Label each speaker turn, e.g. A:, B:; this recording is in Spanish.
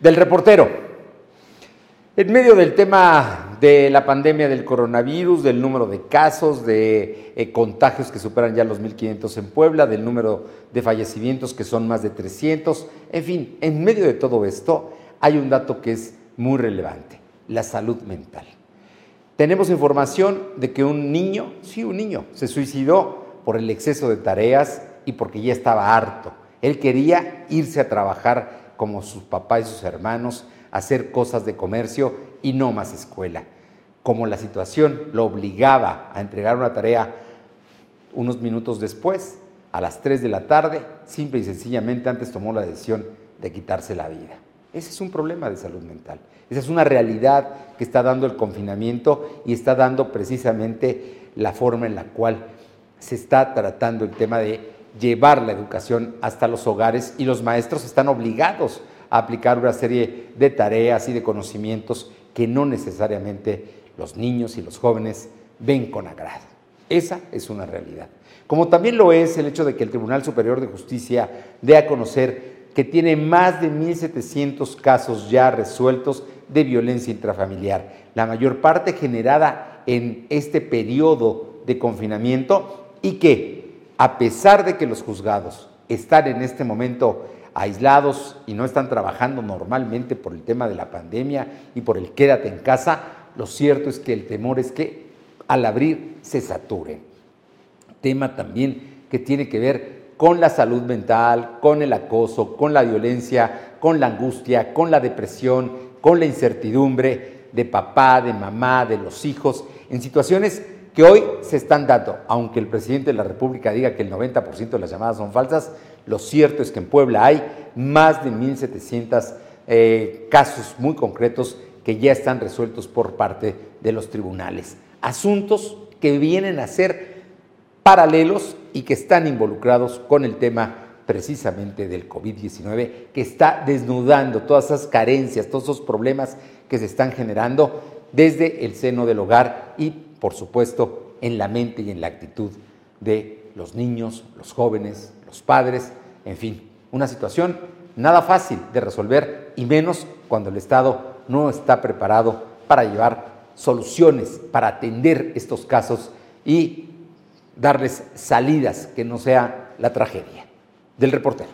A: Del reportero. En medio del tema de la pandemia del coronavirus, del número de casos, de eh, contagios que superan ya los 1.500 en Puebla, del número de fallecimientos que son más de 300, en fin, en medio de todo esto hay un dato que es muy relevante, la salud mental. Tenemos información de que un niño, sí, un niño, se suicidó por el exceso de tareas y porque ya estaba harto. Él quería irse a trabajar como sus papás y sus hermanos, hacer cosas de comercio y no más escuela. Como la situación lo obligaba a entregar una tarea unos minutos después, a las 3 de la tarde, simple y sencillamente antes tomó la decisión de quitarse la vida. Ese es un problema de salud mental. Esa es una realidad que está dando el confinamiento y está dando precisamente la forma en la cual se está tratando el tema de llevar la educación hasta los hogares y los maestros están obligados a aplicar una serie de tareas y de conocimientos que no necesariamente los niños y los jóvenes ven con agrado. Esa es una realidad. Como también lo es el hecho de que el Tribunal Superior de Justicia dé a conocer que tiene más de 1.700 casos ya resueltos de violencia intrafamiliar, la mayor parte generada en este periodo de confinamiento y que, a pesar de que los juzgados están en este momento aislados y no están trabajando normalmente por el tema de la pandemia y por el quédate en casa, lo cierto es que el temor es que al abrir se saturen. Tema también que tiene que ver con la salud mental, con el acoso, con la violencia, con la angustia, con la depresión, con la incertidumbre de papá, de mamá, de los hijos, en situaciones que hoy se están dando, aunque el presidente de la República diga que el 90% de las llamadas son falsas, lo cierto es que en Puebla hay más de 1.700 eh, casos muy concretos que ya están resueltos por parte de los tribunales. Asuntos que vienen a ser paralelos y que están involucrados con el tema precisamente del COVID-19, que está desnudando todas esas carencias, todos esos problemas que se están generando desde el seno del hogar y, por supuesto, en la mente y en la actitud de los niños, los jóvenes, los padres, en fin, una situación nada fácil de resolver y menos cuando el Estado no está preparado para llevar soluciones, para atender estos casos y darles salidas que no sea la tragedia. Del reportero.